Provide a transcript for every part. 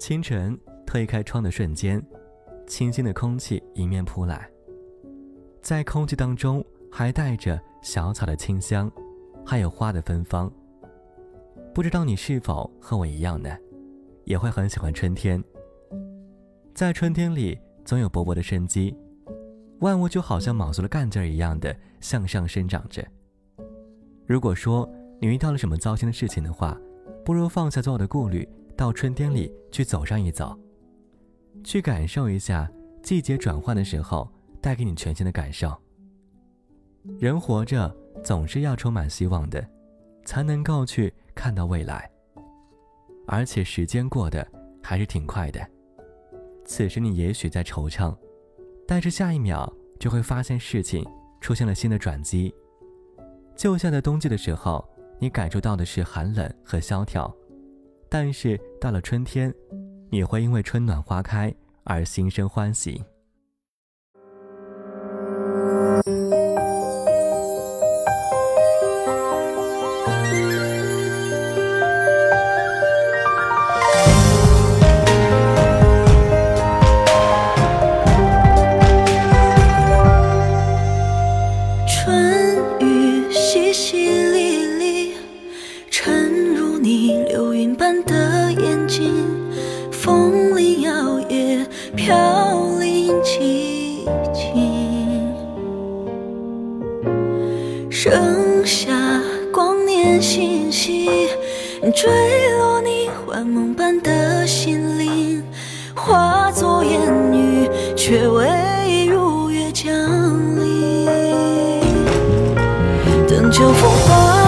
清晨推开窗的瞬间，清新的空气迎面扑来，在空气当中还带着小草的清香，还有花的芬芳。不知道你是否和我一样呢？也会很喜欢春天。在春天里，总有勃勃的生机，万物就好像卯足了干劲儿一样的向上生长着。如果说你遇到了什么糟心的事情的话，不如放下所有的顾虑，到春天里去走上一走，去感受一下季节转换的时候带给你全新的感受。人活着总是要充满希望的，才能够去看到未来。而且时间过得还是挺快的，此时你也许在惆怅，但是下一秒就会发现事情出现了新的转机。就像在冬季的时候，你感受到的是寒冷和萧条，但是到了春天，你会因为春暖花开而心生欢喜。盛夏光年星稀，坠落你幻梦般的心灵，化作烟雨，却未如约降临。等秋风化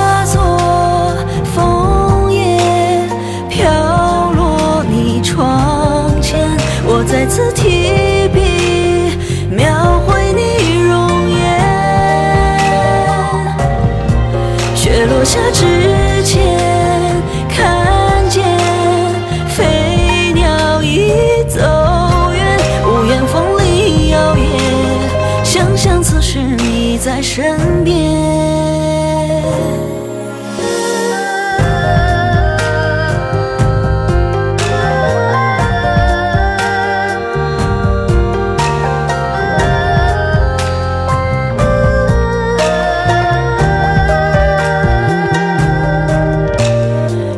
此时你在身边。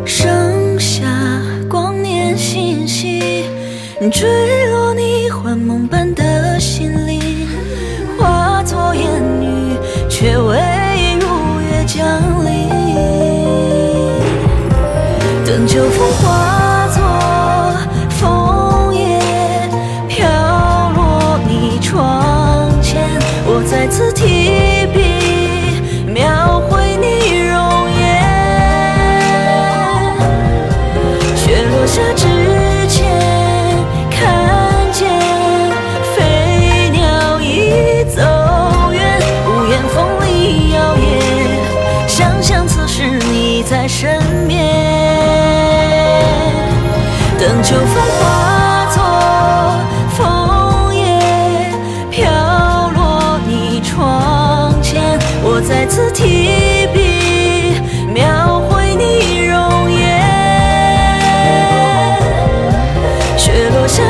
剩下光年信息坠落你幻梦般的在身边，等秋风化作枫叶，飘落你窗前，我再次提笔描绘你容颜。雪落下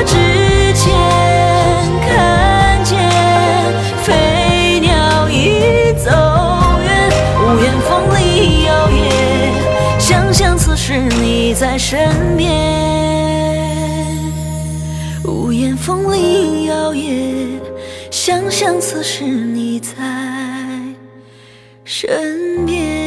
是你在身边，屋檐风铃摇曳。想象此时你在身边。